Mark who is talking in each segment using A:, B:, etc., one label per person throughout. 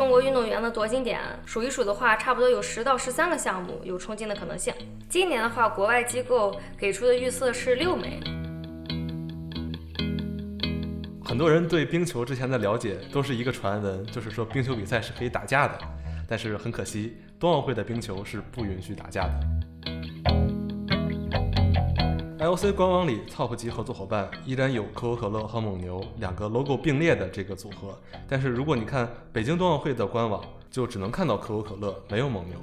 A: 中国运动员的夺金点数一数的话，差不多有十到十三个项目有冲金的可能性。今年的话，国外机构给出的预测是六枚。
B: 很多人对冰球之前的了解都是一个传闻，就是说冰球比赛是可以打架的。但是很可惜，冬奥会的冰球是不允许打架的。IOC 官网里 TOP 级合作伙伴依然有可口可乐和蒙牛两个 logo 并列的这个组合，但是如果你看北京冬奥会的官网，就只能看到可口可乐，没有蒙牛。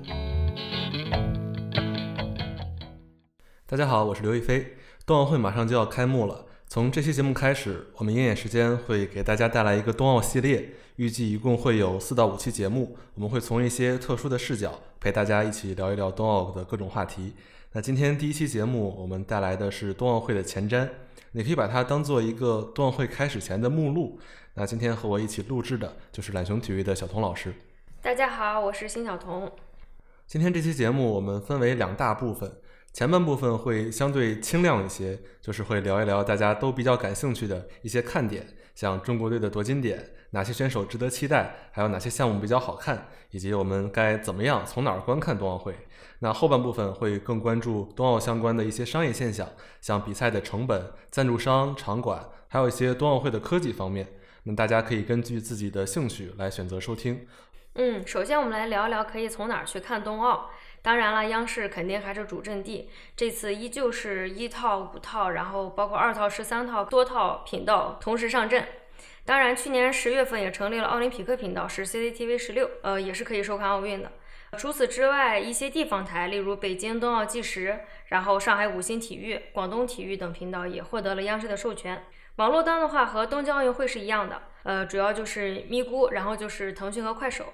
B: 大家好，我是刘亦菲，冬奥会马上就要开幕了。从这期节目开始，我们鹰眼时间会给大家带来一个冬奥系列，预计一共会有四到五期节目。我们会从一些特殊的视角陪大家一起聊一聊冬奥的各种话题。那今天第一期节目，我们带来的是冬奥会的前瞻，你可以把它当做一个冬奥会开始前的目录。那今天和我一起录制的就是懒熊体育的小童老师。
A: 大家好，我是辛小彤。
B: 今天这期节目我们分为两大部分。前半部分会相对清亮一些，就是会聊一聊大家都比较感兴趣的一些看点，像中国队的夺金点，哪些选手值得期待，还有哪些项目比较好看，以及我们该怎么样从哪儿观看冬奥会。那后半部分会更关注冬奥相关的一些商业现象，像比赛的成本、赞助商、场馆，还有一些冬奥会的科技方面。那大家可以根据自己的兴趣来选择收听。
A: 嗯，首先我们来聊一聊可以从哪儿去看冬奥。当然了，央视肯定还是主阵地。这次依旧是一套、五套，然后包括二套、十三套多套频道同时上阵。当然，去年十月份也成立了奥林匹克频道，是 CCTV 十六，呃，也是可以收看奥运的。除此之外，一些地方台，例如北京冬奥纪实，然后上海五星体育、广东体育等频道也获得了央视的授权。网络端的话，和东京奥运会是一样的，呃，主要就是咪咕，然后就是腾讯和快手。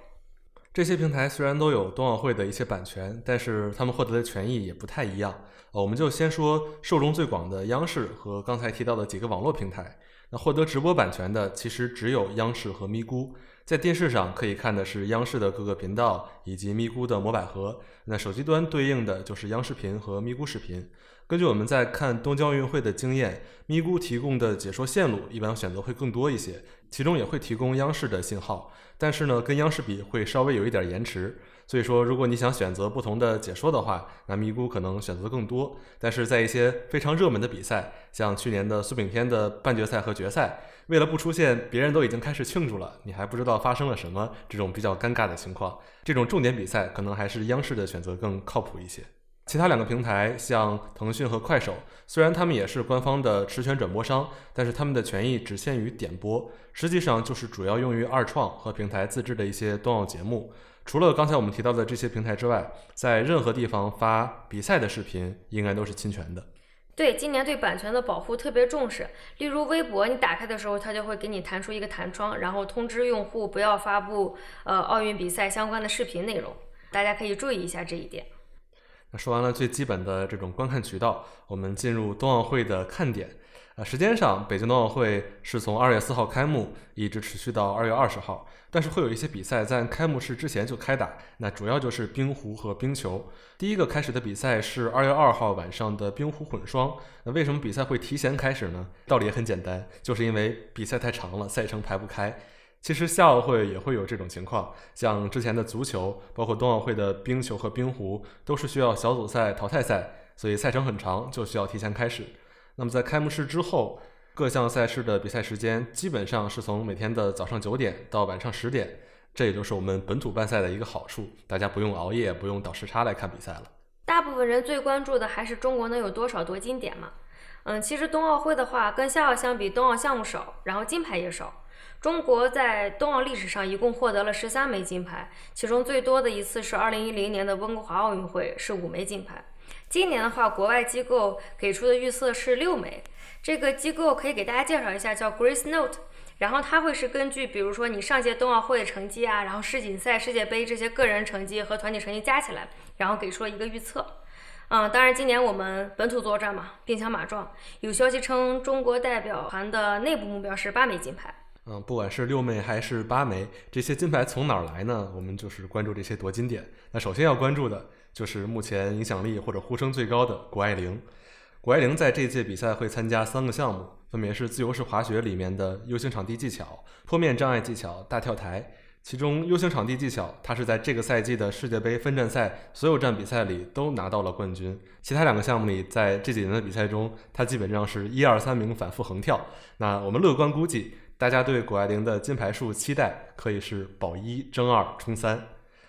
B: 这些平台虽然都有冬奥会的一些版权，但是他们获得的权益也不太一样。呃，我们就先说受众最广的央视和刚才提到的几个网络平台。那获得直播版权的其实只有央视和咪咕。在电视上可以看的是央视的各个频道以及咪咕的魔百合。那手机端对应的就是央视频和咪咕视频。根据我们在看东京奥运会的经验，咪咕提供的解说线路一般选择会更多一些，其中也会提供央视的信号。但是呢，跟央视比会稍微有一点延迟，所以说如果你想选择不同的解说的话，那咪咕可能选择更多。但是在一些非常热门的比赛，像去年的苏炳添的半决赛和决赛，为了不出现别人都已经开始庆祝了，你还不知道发生了什么这种比较尴尬的情况，这种重点比赛可能还是央视的选择更靠谱一些。其他两个平台，像腾讯和快手，虽然他们也是官方的持权转播商，但是他们的权益只限于点播，实际上就是主要用于二创和平台自制的一些冬奥节目。除了刚才我们提到的这些平台之外，在任何地方发比赛的视频，应该都是侵权的。
A: 对，今年对版权的保护特别重视。例如微博，你打开的时候，它就会给你弹出一个弹窗，然后通知用户不要发布呃奥运比赛相关的视频内容。大家可以注意一下这一点。
B: 说完了最基本的这种观看渠道，我们进入冬奥会的看点。啊，时间上，北京冬奥会是从二月四号开幕，一直持续到二月二十号。但是会有一些比赛在开幕式之前就开打，那主要就是冰壶和冰球。第一个开始的比赛是二月二号晚上的冰壶混双。那为什么比赛会提前开始呢？道理也很简单，就是因为比赛太长了，赛程排不开。其实夏奥会也会有这种情况，像之前的足球，包括冬奥会的冰球和冰壶，都是需要小组赛、淘汰赛，所以赛程很长，就需要提前开始。那么在开幕式之后，各项赛事的比赛时间基本上是从每天的早上九点到晚上十点，这也就是我们本土办赛的一个好处，大家不用熬夜，不用倒时差来看比赛了。
A: 大部分人最关注的还是中国能有多少夺金点嘛？嗯，其实冬奥会的话，跟夏奥相比，冬奥项目少，然后金牌也少。中国在冬奥历史上一共获得了十三枚金牌，其中最多的一次是二零一零年的温哥华奥运会，是五枚金牌。今年的话，国外机构给出的预测是六枚。这个机构可以给大家介绍一下，叫 Grace Note。然后它会是根据，比如说你上届冬奥会的成绩啊，然后世锦赛、世界杯这些个人成绩和团体成绩加起来，然后给出了一个预测。嗯，当然今年我们本土作战嘛，兵强马壮。有消息称，中国代表团的内部目标是八枚金牌。
B: 嗯，不管是六枚还是八枚，这些金牌从哪儿来呢？我们就是关注这些夺金点。那首先要关注的就是目前影响力或者呼声最高的谷爱凌。谷爱凌在这届比赛会参加三个项目，分别是自由式滑雪里面的 U 型场地技巧、坡面障碍技巧、大跳台。其中 U 型场地技巧，它是在这个赛季的世界杯分站赛所有站比赛里都拿到了冠军。其他两个项目里，在这几年的比赛中，它基本上是一二三名反复横跳。那我们乐观估计，大家对谷爱凌的金牌数期待可以是保一争二冲三。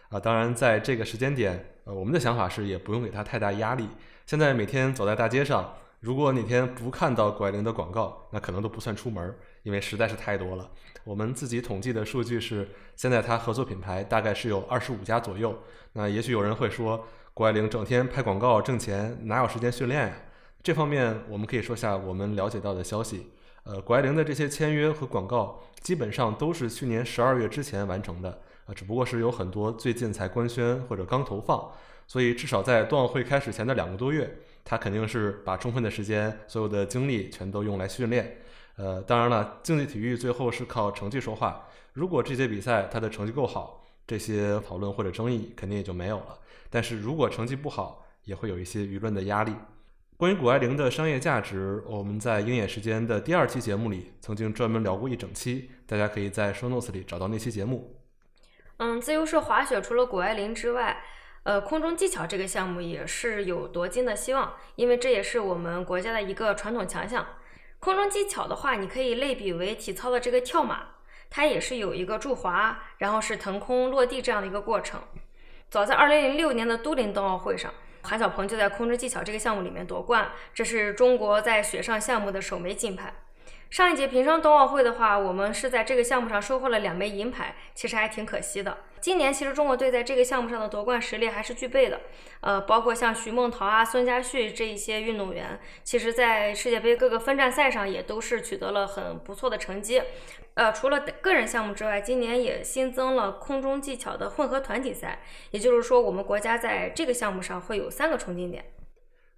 B: 啊，当然在这个时间点，呃，我们的想法是也不用给她太大压力。现在每天走在大街上，如果哪天不看到谷爱凌的广告，那可能都不算出门，因为实在是太多了。我们自己统计的数据是，现在她合作品牌大概是有二十五家左右。那也许有人会说，谷爱凌整天拍广告挣钱，哪有时间训练呀？这方面我们可以说下我们了解到的消息。呃，谷爱凌的这些签约和广告基本上都是去年十二月之前完成的，啊，只不过是有很多最近才官宣或者刚投放。所以至少在冬奥会开始前的两个多月，他肯定是把充分的时间、所有的精力全都用来训练。呃，当然了，竞技体育最后是靠成绩说话。如果这些比赛他的成绩够好，这些讨论或者争议肯定也就没有了。但是如果成绩不好，也会有一些舆论的压力。关于谷爱凌的商业价值，我们在鹰眼时间的第二期节目里曾经专门聊过一整期，大家可以在 show notes 里找到那期节目。
A: 嗯，自由式滑雪除了谷爱凌之外，呃，空中技巧这个项目也是有夺金的希望，因为这也是我们国家的一个传统强项。空中技巧的话，你可以类比为体操的这个跳马，它也是有一个助滑，然后是腾空落地这样的一个过程。早在2006年的都灵冬奥会上，韩晓鹏就在空中技巧这个项目里面夺冠，这是中国在雪上项目的首枚金牌。上一届平昌冬奥会的话，我们是在这个项目上收获了两枚银牌，其实还挺可惜的。今年其实中国队在这个项目上的夺冠实力还是具备的，呃，包括像徐梦桃啊、孙佳旭这一些运动员，其实在世界杯各个分站赛上也都是取得了很不错的成绩。呃，除了个人项目之外，今年也新增了空中技巧的混合团体赛，也就是说，我们国家在这个项目上会有三个冲金点。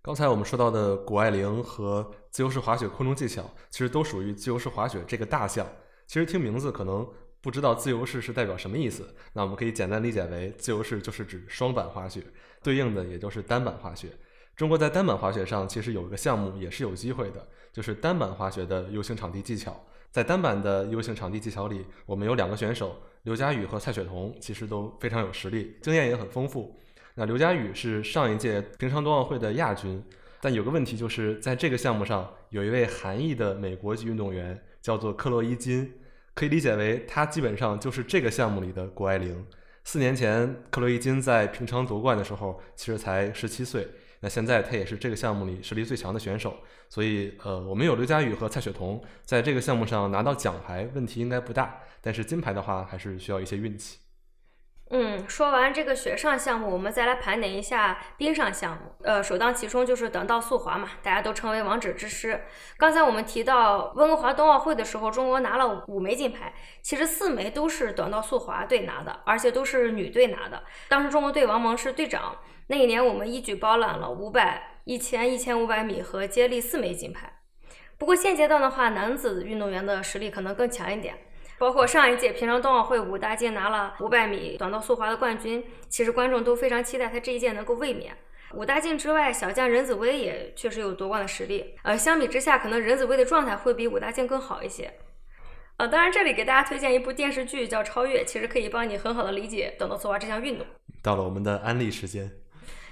B: 刚才我们说到的谷爱凌和自由式滑雪空中技巧，其实都属于自由式滑雪这个大项。其实听名字可能不知道自由式是代表什么意思，那我们可以简单理解为自由式就是指双板滑雪，对应的也就是单板滑雪。中国在单板滑雪上其实有一个项目也是有机会的，就是单板滑雪的 U 型场地技巧。在单板的 U 型场地技巧里，我们有两个选手刘佳宇和蔡雪桐，其实都非常有实力，经验也很丰富。那刘佳宇是上一届平昌冬奥会的亚军，但有个问题就是在这个项目上有一位韩裔的美国籍运动员叫做克洛伊金，可以理解为他基本上就是这个项目里的谷爱凌。四年前克洛伊金在平昌夺冠的时候其实才十七岁，那现在他也是这个项目里实力最强的选手，所以呃我们有刘佳宇和蔡雪桐在这个项目上拿到奖牌问题应该不大，但是金牌的话还是需要一些运气。
A: 嗯，说完这个雪上项目，我们再来盘点一下冰上项目。呃，首当其冲就是短道速滑嘛，大家都称为王者之师。刚才我们提到温哥华冬奥会的时候，中国拿了五枚金牌，其实四枚都是短道速滑队拿的，而且都是女队拿的。当时中国队王蒙是队长，那一年我们一举包揽了五百、一千、一千五百米和接力四枚金牌。不过现阶段的话，男子运动员的实力可能更强一点。包括上一届平昌冬奥会，武大靖拿了五百米短道速滑的冠军，其实观众都非常期待他这一届能够卫冕。武大靖之外，小将任子威也确实有夺冠的实力。呃，相比之下，可能任子威的状态会比武大靖更好一些。呃，当然这里给大家推荐一部电视剧叫《超越》，其实可以帮你很好的理解短道速滑这项运动。
B: 到了我们的安利时间。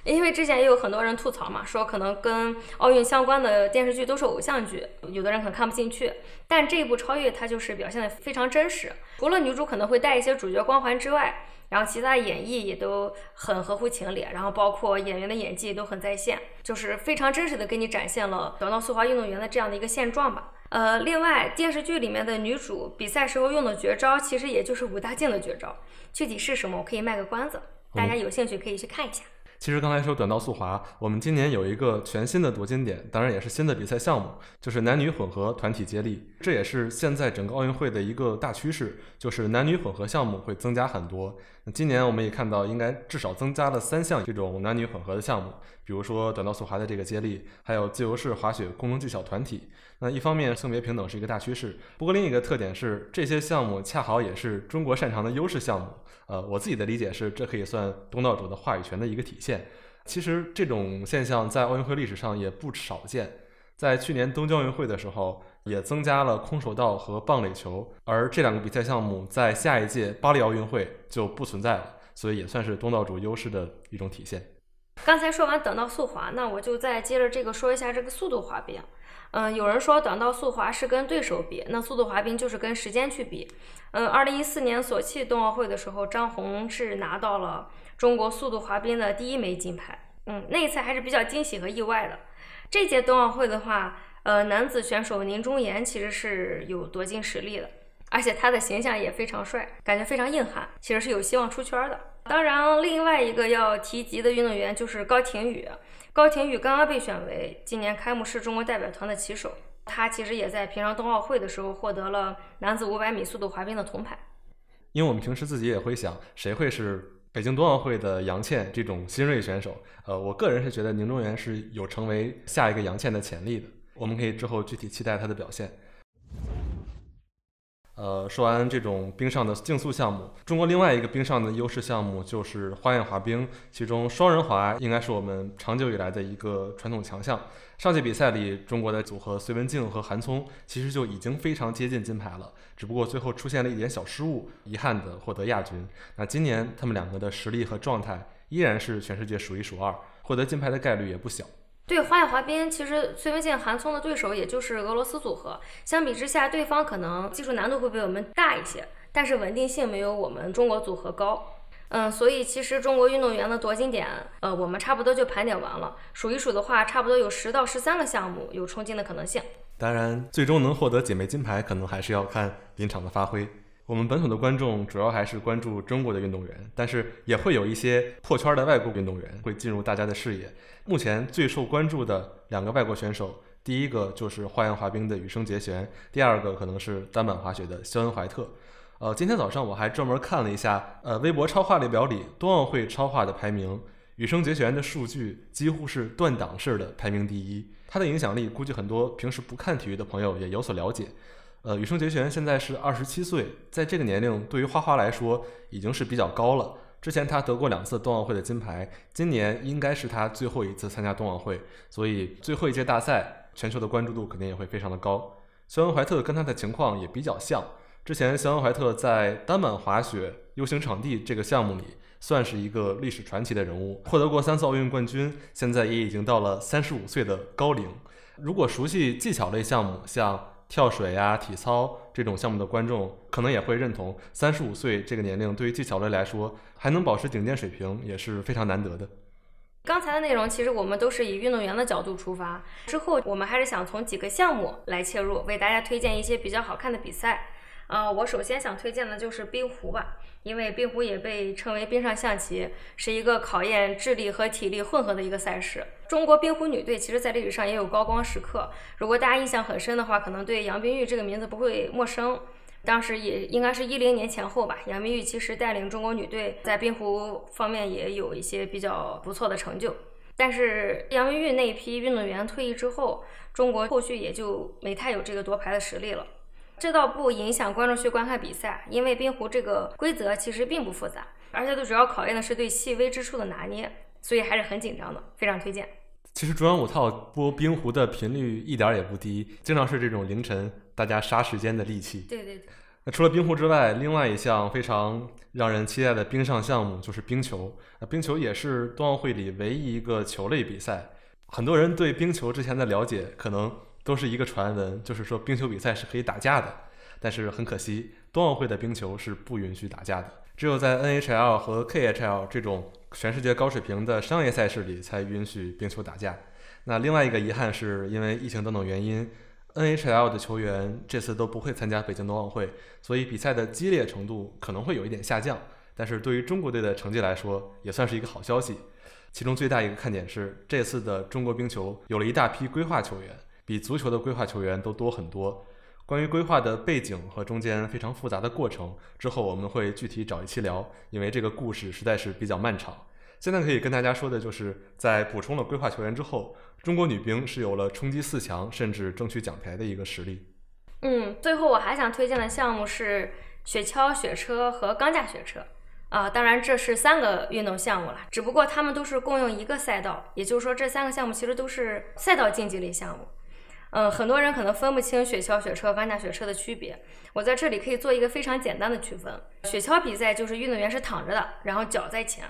A: 因为之前也有很多人吐槽嘛，说可能跟奥运相关的电视剧都是偶像剧，有的人可能看不进去。但这一部《超越》它就是表现的非常真实，除了女主可能会带一些主角光环之外，然后其他演绎也都很合乎情理，然后包括演员的演技都很在线，就是非常真实的给你展现了短道速滑运动员的这样的一个现状吧。呃，另外电视剧里面的女主比赛时候用的绝招，其实也就是武大靖的绝招，具体是什么我可以卖个关子，大家有兴趣可以去看一下。
B: 其实刚才说短道速滑，我们今年有一个全新的夺金点，当然也是新的比赛项目，就是男女混合团体接力。这也是现在整个奥运会的一个大趋势，就是男女混合项目会增加很多。那今年我们也看到，应该至少增加了三项这种男女混合的项目，比如说短道速滑的这个接力，还有自由式滑雪空中技巧团体。那一方面性别平等是一个大趋势，不过另一个特点是这些项目恰好也是中国擅长的优势项目。呃，我自己的理解是，这可以算东道主的话语权的一个体现。其实这种现象在奥运会历史上也不少见。在去年东京奥运会的时候，也增加了空手道和棒垒球，而这两个比赛项目在下一届巴黎奥运会就不存在了，所以也算是东道主优势的一种体现。
A: 刚才说完等道速滑，那我就再接着这个说一下这个速度滑冰。嗯，有人说短道速滑是跟对手比，那速度滑冰就是跟时间去比。嗯，二零一四年索契冬奥会的时候，张红是拿到了中国速度滑冰的第一枚金牌。嗯，那一次还是比较惊喜和意外的。这届冬奥会的话，呃，男子选手宁忠岩其实是有夺金实力的，而且他的形象也非常帅，感觉非常硬汉，其实是有希望出圈的。当然，另外一个要提及的运动员就是高廷宇。高廷宇刚刚被选为今年开幕式中国代表团的旗手，他其实也在平昌冬奥会的时候获得了男子500米速度滑冰的铜牌。
B: 因为我们平时自己也会想，谁会是北京冬奥会的杨倩这种新锐选手？呃，我个人是觉得宁中原是有成为下一个杨倩的潜力的，我们可以之后具体期待他的表现。呃，说完这种冰上的竞速项目，中国另外一个冰上的优势项目就是花样滑冰，其中双人滑应该是我们长久以来的一个传统强项。上届比赛里，中国的组合隋文静和韩聪其实就已经非常接近金牌了，只不过最后出现了一点小失误，遗憾的获得亚军。那今年他们两个的实力和状态依然是全世界数一数二，获得金牌的概率也不小。
A: 对花样滑冰，其实崔文静、韩聪的对手也就是俄罗斯组合。相比之下，对方可能技术难度会比我们大一些，但是稳定性没有我们中国组合高。嗯，所以其实中国运动员的夺金点，呃，我们差不多就盘点完了。数一数的话，差不多有十到十三个项目有冲金的可能性。
B: 当然，最终能获得姐妹金牌，可能还是要看临场的发挥。我们本土的观众主要还是关注中国的运动员，但是也会有一些破圈的外国运动员会进入大家的视野。目前最受关注的两个外国选手，第一个就是花样滑冰的羽生结弦，第二个可能是单板滑雪的肖恩怀特。呃，今天早上我还专门看了一下，呃，微博超话列表里冬奥会超话的排名，羽生结弦的数据几乎是断档式的排名第一。他的影响力，估计很多平时不看体育的朋友也有所了解。呃，羽生结弦现在是二十七岁，在这个年龄对于花花来说已经是比较高了。之前他得过两次冬奥会的金牌，今年应该是他最后一次参加冬奥会，所以最后一届大赛全球的关注度肯定也会非常的高。肖恩怀特跟他的情况也比较像，之前肖恩怀特在单板滑雪 U 型场地这个项目里算是一个历史传奇的人物，获得过三次奥运冠军，现在也已经到了三十五岁的高龄。如果熟悉技巧类项目，像跳水呀、体操这种项目的观众可能也会认同，三十五岁这个年龄对于技巧类来说还能保持顶尖水平也是非常难得的。
A: 刚才的内容其实我们都是以运动员的角度出发，之后我们还是想从几个项目来切入，为大家推荐一些比较好看的比赛。呃，我首先想推荐的就是冰壶吧，因为冰壶也被称为冰上象棋，是一个考验智力和体力混合的一个赛事。中国冰壶女队其实在历史上也有高光时刻，如果大家印象很深的话，可能对杨冰玉这个名字不会陌生。当时也应该是一零年前后吧，杨冰玉其实带领中国女队在冰壶方面也有一些比较不错的成就。但是杨冰玉那一批运动员退役之后，中国后续也就没太有这个夺牌的实力了。这倒不影响观众去观看比赛，因为冰壶这个规则其实并不复杂，而且最主要考验的是对细微之处的拿捏，所以还是很紧张的，非常推荐。
B: 其实中央五套播冰壶的频率一点也不低，经常是这种凌晨大家杀时间的利器。
A: 对对对。
B: 那除了冰壶之外，另外一项非常让人期待的冰上项目就是冰球。那冰球也是冬奥会里唯一一个球类比赛。很多人对冰球之前的了解可能。都是一个传闻，就是说冰球比赛是可以打架的，但是很可惜，冬奥会的冰球是不允许打架的，只有在 NHL 和 KHL 这种全世界高水平的商业赛事里才允许冰球打架。那另外一个遗憾是因为疫情等等原因，NHL 的球员这次都不会参加北京冬奥会，所以比赛的激烈程度可能会有一点下降。但是对于中国队的成绩来说，也算是一个好消息。其中最大一个看点是，这次的中国冰球有了一大批规划球员。比足球的规划球员都多很多。关于规划的背景和中间非常复杂的过程，之后我们会具体找一期聊，因为这个故事实在是比较漫长。现在可以跟大家说的就是，在补充了规划球员之后，中国女兵是有了冲击四强甚至争取奖牌的一个实力。
A: 嗯，最后我还想推荐的项目是雪橇、雪车和钢架雪车。啊，当然这是三个运动项目了，只不过他们都是共用一个赛道，也就是说这三个项目其实都是赛道竞技类项目。嗯，很多人可能分不清雪橇、雪车、钢架雪车的区别。我在这里可以做一个非常简单的区分：雪橇比赛就是运动员是躺着的，然后脚在前；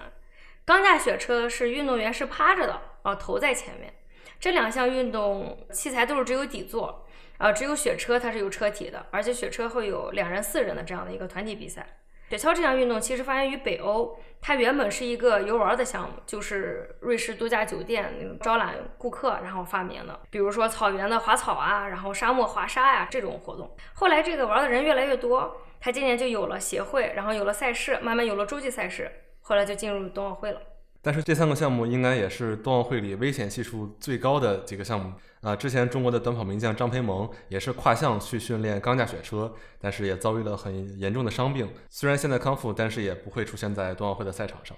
A: 钢架雪车是运动员是趴着的，啊，头在前面。这两项运动器材都是只有底座，啊，只有雪车它是有车体的，而且雪车会有两人、四人的这样的一个团体比赛。雪橇这项运动其实发源于北欧，它原本是一个游玩的项目，就是瑞士度假酒店招揽顾客然后发明的。比如说草原的滑草啊，然后沙漠滑沙呀这种活动。后来这个玩的人越来越多，它今年就有了协会，然后有了赛事，慢慢有了洲际赛事，后来就进入冬奥会了。
B: 但是这三个项目应该也是冬奥会里危险系数最高的几个项目啊！之前中国的短跑名将张培萌也是跨项去训练钢架雪车，但是也遭遇了很严重的伤病。虽然现在康复，但是也不会出现在冬奥会的赛场上。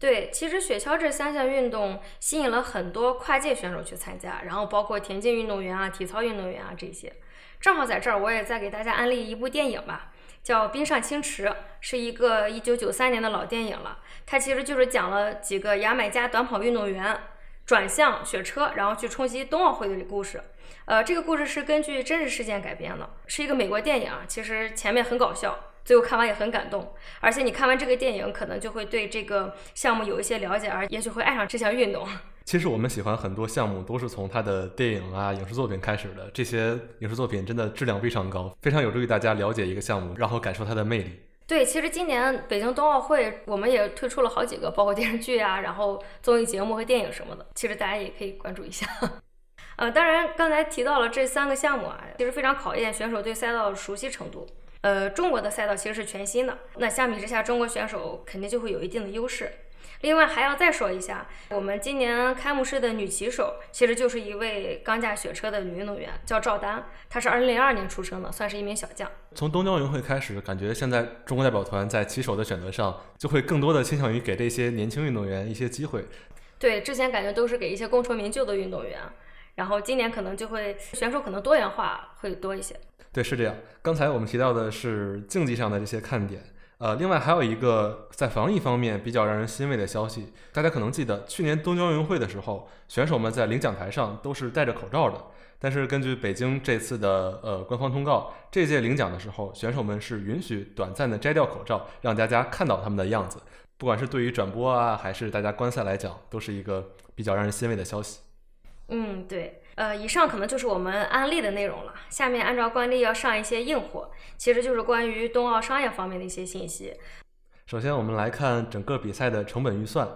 A: 对，其实雪橇这三项运动吸引了很多跨界选手去参加，然后包括田径运动员啊、体操运动员啊这些。正好在这儿，我也再给大家安利一部电影吧。叫《冰上清池》，是一个一九九三年的老电影了。它其实就是讲了几个牙买加短跑运动员转向雪车，然后去冲击冬奥会的故事。呃，这个故事是根据真实事件改编的，是一个美国电影。其实前面很搞笑，最后看完也很感动。而且你看完这个电影，可能就会对这个项目有一些了解，而也许会爱上这项运动。
B: 其实我们喜欢很多项目都是从它的电影啊、影视作品开始的。这些影视作品真的质量非常高，非常有助于大家了解一个项目，然后感受它的魅力。
A: 对，其实今年北京冬奥会我们也推出了好几个，包括电视剧啊，然后综艺节目和电影什么的。其实大家也可以关注一下。呃，当然刚才提到了这三个项目啊，其实非常考验选手对赛道的熟悉程度。呃，中国的赛道其实是全新的，那相比之下，中国选手肯定就会有一定的优势。另外还要再说一下，我们今年开幕式的女骑手其实就是一位钢架雪车的女运动员，叫赵丹，她是2002年出生的，算是一名小将。
B: 从东京奥运会开始，感觉现在中国代表团在骑手的选择上就会更多的倾向于给这些年轻运动员一些机会。
A: 对，之前感觉都是给一些功成名就的运动员，然后今年可能就会选手可能多元化会多一些。
B: 对，是这样。刚才我们提到的是竞技上的这些看点。呃，另外还有一个在防疫方面比较让人欣慰的消息，大家可能记得去年东京奥运会的时候，选手们在领奖台上都是戴着口罩的。但是根据北京这次的呃官方通告，这届领奖的时候，选手们是允许短暂的摘掉口罩，让大家看到他们的样子。不管是对于转播啊，还是大家观赛来讲，都是一个比较让人欣慰的消息。
A: 嗯，对。呃，以上可能就是我们案例的内容了。下面按照惯例要上一些硬货，其实就是关于冬奥商业方面的一些信息。
B: 首先，我们来看整个比赛的成本预算，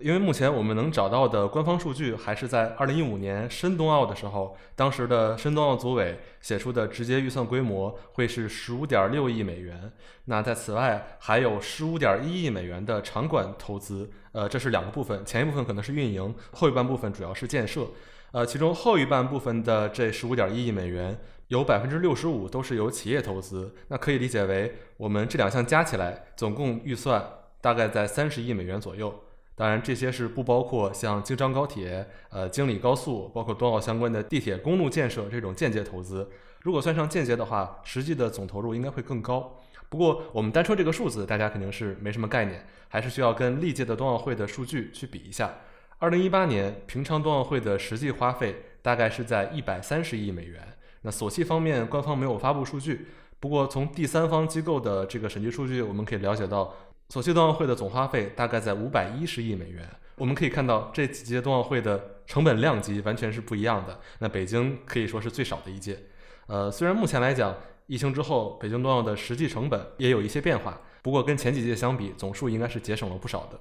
B: 因为目前我们能找到的官方数据还是在2015年申冬奥的时候，当时的申冬奥组委写出的直接预算规模会是15.6亿美元。那在此外，还有15.1亿美元的场馆投资，呃，这是两个部分，前一部分可能是运营，后一半部分主要是建设。呃，其中后一半部分的这十五点一亿美元，有百分之六十五都是由企业投资，那可以理解为我们这两项加起来总共预算大概在三十亿美元左右。当然，这些是不包括像京张高铁、呃京礼高速，包括冬奥相关的地铁、公路建设这种间接投资。如果算上间接的话，实际的总投入应该会更高。不过，我们单说这个数字，大家肯定是没什么概念，还是需要跟历届的冬奥会的数据去比一下。二零一八年平昌冬奥会的实际花费大概是在一百三十亿美元。那索契方面，官方没有发布数据。不过从第三方机构的这个审计数据，我们可以了解到，索契冬奥会的总花费大概在五百一十亿美元。我们可以看到，这几届冬奥会的成本量级完全是不一样的。那北京可以说是最少的一届。呃，虽然目前来讲，疫情之后北京冬奥的实际成本也有一些变化，不过跟前几届相比，总数应该是节省了不少的。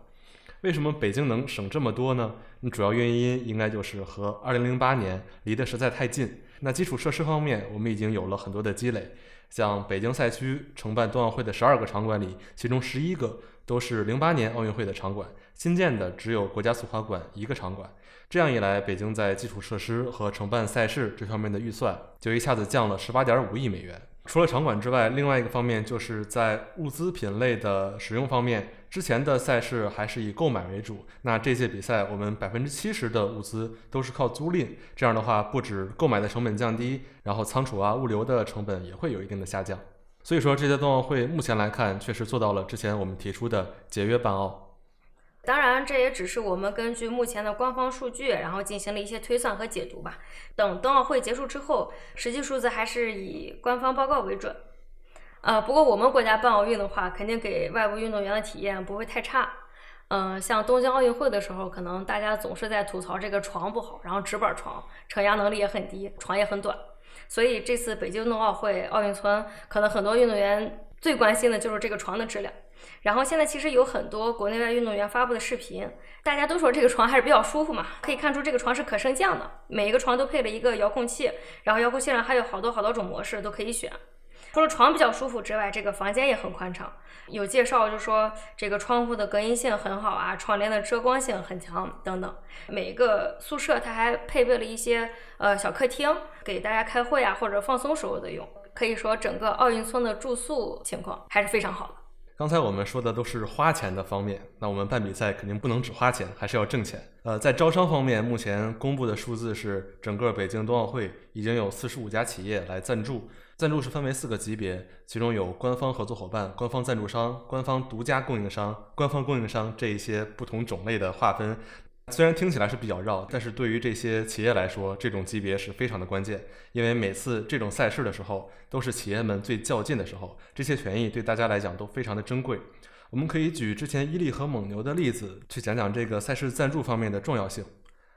B: 为什么北京能省这么多呢？主要原因应该就是和2008年离得实在太近。那基础设施方面，我们已经有了很多的积累。像北京赛区承办冬奥会的十二个场馆里，其中十一个都是08年奥运会的场馆，新建的只有国家速滑馆一个场馆。这样一来，北京在基础设施和承办赛事这方面的预算就一下子降了18.5亿美元。除了场馆之外，另外一个方面就是在物资品类的使用方面，之前的赛事还是以购买为主。那这届比赛，我们百分之七十的物资都是靠租赁。这样的话，不止购买的成本降低，然后仓储啊、物流的成本也会有一定的下降。所以说，这届冬奥会目前来看，确实做到了之前我们提出的节约办奥。
A: 当然，这也只是我们根据目前的官方数据，然后进行了一些推算和解读吧。等冬奥会结束之后，实际数字还是以官方报告为准。呃，不过我们国家办奥运的话，肯定给外部运动员的体验不会太差。嗯，像东京奥运会的时候，可能大家总是在吐槽这个床不好，然后直板床承压能力也很低，床也很短。所以这次北京冬奥会奥运村，可能很多运动员最关心的就是这个床的质量。然后现在其实有很多国内外运动员发布的视频，大家都说这个床还是比较舒服嘛，可以看出这个床是可升降的，每一个床都配了一个遥控器，然后遥控器上还有好多好多种模式都可以选。除了床比较舒服之外，这个房间也很宽敞。有介绍就说这个窗户的隔音性很好啊，窗帘的遮光性很强等等。每个宿舍它还配备了一些呃小客厅，给大家开会啊或者放松时候的用。可以说整个奥运村的住宿情况还是非常好的。
B: 刚才我们说的都是花钱的方面，那我们办比赛肯定不能只花钱，还是要挣钱。呃，在招商方面，目前公布的数字是，整个北京冬奥会已经有四十五家企业来赞助，赞助是分为四个级别，其中有官方合作伙伴、官方赞助商、官方独家供应商、官方供应商这一些不同种类的划分。虽然听起来是比较绕，但是对于这些企业来说，这种级别是非常的关键。因为每次这种赛事的时候，都是企业们最较劲的时候，这些权益对大家来讲都非常的珍贵。我们可以举之前伊利和蒙牛的例子，去讲讲这个赛事赞助方面的重要性。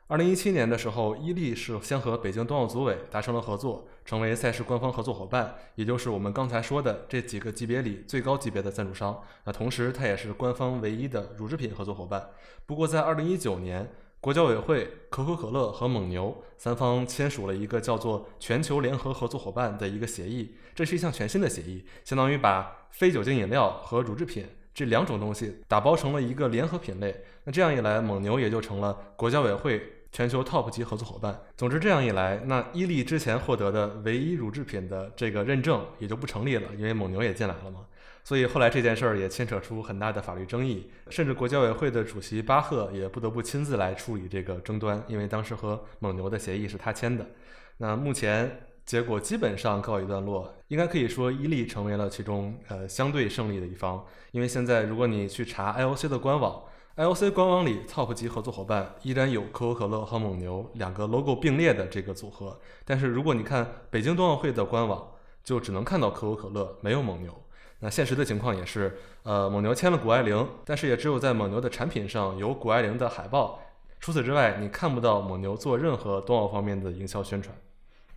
B: 二零一七年的时候，伊利是先和北京冬奥组委达成了合作，成为赛事官方合作伙伴，也就是我们刚才说的这几个级别里最高级别的赞助商。那同时，它也是官方唯一的乳制品合作伙伴。不过，在二零一九年，国教委会、可口可乐和蒙牛三方签署了一个叫做“全球联合合作伙伴”的一个协议，这是一项全新的协议，相当于把非酒精饮料和乳制品这两种东西打包成了一个联合品类。那这样一来，蒙牛也就成了国教委会。全球 TOP 级合作伙伴。总之，这样一来，那伊利之前获得的唯一乳制品的这个认证也就不成立了，因为蒙牛也进来了嘛。所以后来这件事儿也牵扯出很大的法律争议，甚至国教委会的主席巴赫也不得不亲自来处理这个争端，因为当时和蒙牛的协议是他签的。那目前结果基本上告一段落，应该可以说伊利成为了其中呃相对胜利的一方，因为现在如果你去查 IOC 的官网。IOC 官网里，TOP 级合作伙伴依然有可口可乐和蒙牛两个 logo 并列的这个组合。但是如果你看北京冬奥会的官网，就只能看到可口可乐，没有蒙牛。那现实的情况也是，呃，蒙牛签了谷爱凌，但是也只有在蒙牛的产品上有谷爱凌的海报。除此之外，你看不到蒙牛做任何冬奥方面的营销宣传。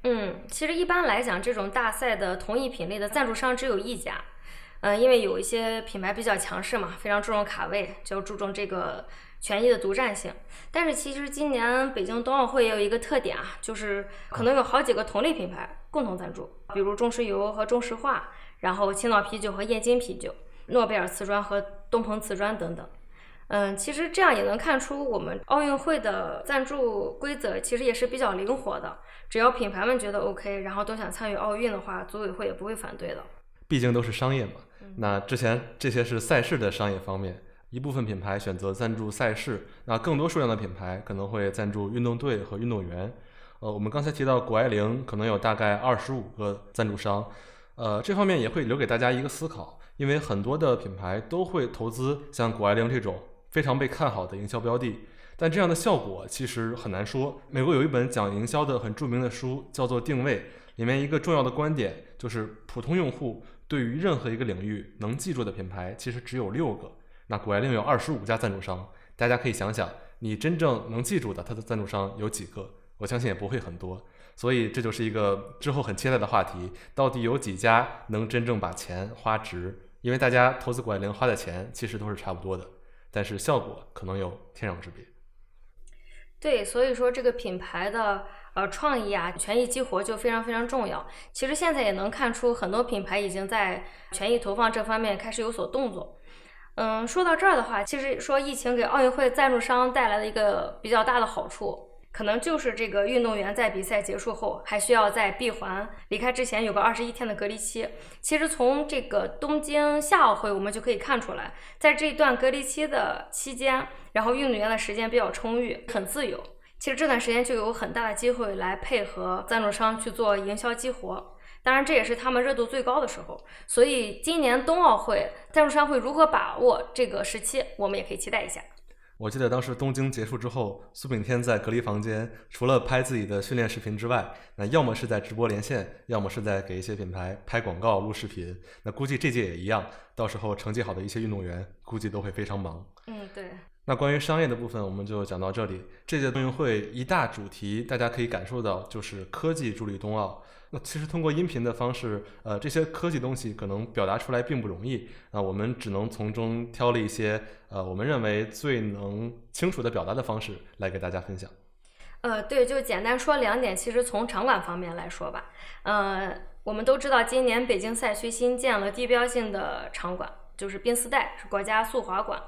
A: 嗯，其实一般来讲，这种大赛的同一品类的赞助商只有一家。嗯，因为有一些品牌比较强势嘛，非常注重卡位，就注重这个权益的独占性。但是其实今年北京冬奥会也有一个特点啊，就是可能有好几个同类品牌共同赞助，比如中石油和中石化，然后青岛啤酒和燕京啤酒，诺贝尔瓷砖和东鹏瓷砖等等。嗯，其实这样也能看出我们奥运会的赞助规则其实也是比较灵活的，只要品牌们觉得 OK，然后都想参与奥运的话，组委会也不会反对的。
B: 毕竟都是商业嘛。那之前这些是赛事的商业方面，一部分品牌选择赞助赛事，那更多数量的品牌可能会赞助运动队和运动员。呃，我们刚才提到谷爱凌可能有大概二十五个赞助商，呃，这方面也会留给大家一个思考，因为很多的品牌都会投资像谷爱凌这种非常被看好的营销标的，但这样的效果其实很难说。美国有一本讲营销的很著名的书，叫做《定位》，里面一个重要的观点就是普通用户。对于任何一个领域能记住的品牌，其实只有六个。那谷爱凌有二十五家赞助商，大家可以想想，你真正能记住的它的赞助商有几个？我相信也不会很多。所以这就是一个之后很期待的话题：到底有几家能真正把钱花值？因为大家投资谷爱凌花的钱其实都是差不多的，但是效果可能有天壤之别。
A: 对，所以说这个品牌的。呃，创意啊，权益激活就非常非常重要。其实现在也能看出，很多品牌已经在权益投放这方面开始有所动作。嗯，说到这儿的话，其实说疫情给奥运会赞助商带来的一个比较大的好处，可能就是这个运动员在比赛结束后还需要在闭环离开之前有个二十一天的隔离期。其实从这个东京夏奥会我们就可以看出来，在这一段隔离期的期间，然后运动员的时间比较充裕，很自由。其实这段时间就有很大的机会来配合赞助商去做营销激活，当然这也是他们热度最高的时候。所以今年冬奥会赞助商会如何把握这个时期，我们也可以期待一下。
B: 我记得当时东京结束之后，苏炳添在隔离房间，除了拍自己的训练视频之外，那要么是在直播连线，要么是在给一些品牌拍广告、录视频。那估计这届也一样，到时候成绩好的一些运动员估计都会非常忙。
A: 嗯，对。
B: 那关于商业的部分，我们就讲到这里。这届冬运会一大主题，大家可以感受到就是科技助力冬奥。那其实通过音频的方式，呃，这些科技东西可能表达出来并不容易。那我们只能从中挑了一些，呃，我们认为最能清楚的表达的方式来给大家分享。
A: 呃，对，就简单说两点。其实从场馆方面来说吧，呃，我们都知道今年北京赛区新建了地标性的场馆，就是冰丝带，是国家速滑馆。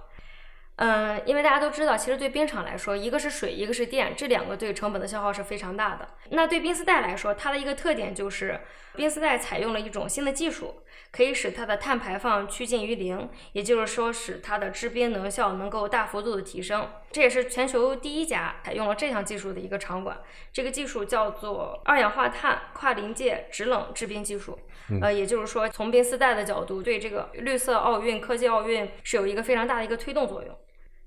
A: 嗯，因为大家都知道，其实对冰场来说，一个是水，一个是电，这两个对成本的消耗是非常大的。那对冰丝带来说，它的一个特点就是冰丝带采用了一种新的技术，可以使它的碳排放趋近于零，也就是说，使它的制冰能效能够大幅度的提升。这也是全球第一家采用了这项技术的一个场馆。这个技术叫做二氧化碳跨临界制冷制冰技术。呃，也就是说，从冰丝带的角度，对这个绿色奥运、科技奥运是有一个非常大的一个推动作用。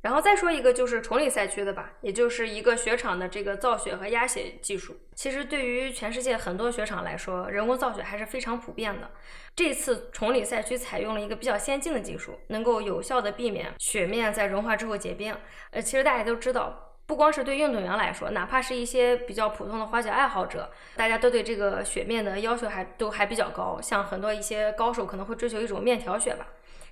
A: 然后再说一个就是崇礼赛区的吧，也就是一个雪场的这个造雪和压雪技术。其实对于全世界很多雪场来说，人工造雪还是非常普遍的。这次崇礼赛区采用了一个比较先进的技术，能够有效的避免雪面在融化之后结冰。呃，其实大家都知道，不光是对运动员来说，哪怕是一些比较普通的滑雪爱好者，大家都对这个雪面的要求还都还比较高。像很多一些高手可能会追求一种面条雪吧。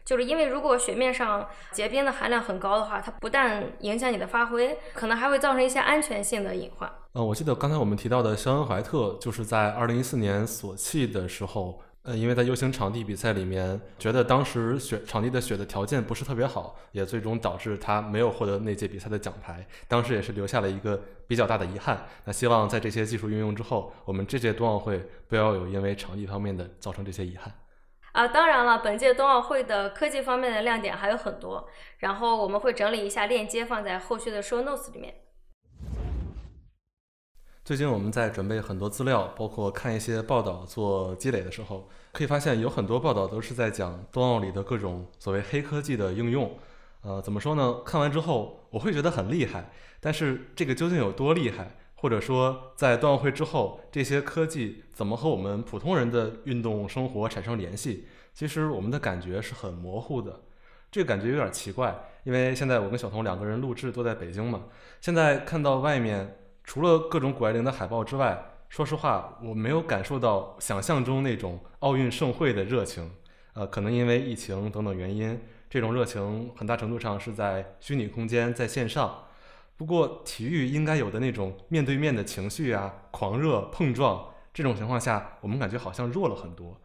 A: 就是因为如果雪面上结冰的含量很高的话，它不但影响你的发挥，可能还会造成一些安全性的隐患。
B: 嗯，我记得刚才我们提到的肖恩怀特，就是在二零一四年索契的时候，呃，因为在 U 型场地比赛里面，觉得当时雪场地的雪的条件不是特别好，也最终导致他没有获得那届比赛的奖牌，当时也是留下了一个比较大的遗憾。那希望在这些技术运用之后，我们这届冬奥会不要有因为场地方面的造成这些遗憾。
A: 啊，当然了，本届冬奥会的科技方面的亮点还有很多，然后我们会整理一下链接放在后续的 show notes 里面。
B: 最近我们在准备很多资料，包括看一些报道做积累的时候，可以发现有很多报道都是在讲冬奥里的各种所谓黑科技的应用。呃，怎么说呢？看完之后我会觉得很厉害，但是这个究竟有多厉害？或者说，在冬奥会之后，这些科技怎么和我们普通人的运动生活产生联系？其实我们的感觉是很模糊的，这个感觉有点奇怪。因为现在我跟小童两个人录制都在北京嘛，现在看到外面除了各种谷爱凌的海报之外，说实话，我没有感受到想象中那种奥运盛会的热情。呃，可能因为疫情等等原因，这种热情很大程度上是在虚拟空间，在线上。不过，体育应该有的那种面对面的情绪啊，狂热碰撞，这种情况下，我们感觉好像弱了很多。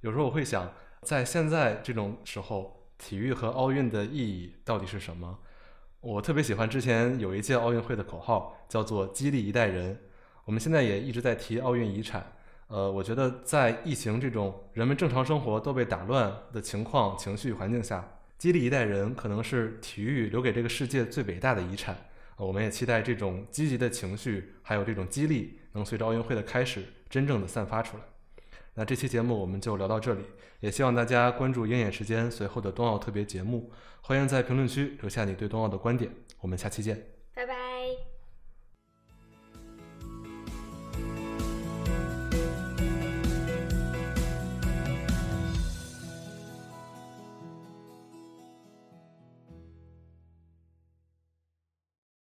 B: 有时候我会想，在现在这种时候，体育和奥运的意义到底是什么？我特别喜欢之前有一届奥运会的口号，叫做“激励一代人”。我们现在也一直在提奥运遗产。呃，我觉得在疫情这种人们正常生活都被打乱的情况、情绪环境下，激励一代人可能是体育留给这个世界最伟大的遗产。我们也期待这种积极的情绪，还有这种激励，能随着奥运会的开始，真正的散发出来。那这期节目我们就聊到这里，也希望大家关注鹰眼时间随后的冬奥特别节目。欢迎在评论区留下你对冬奥的观点，我们下期见。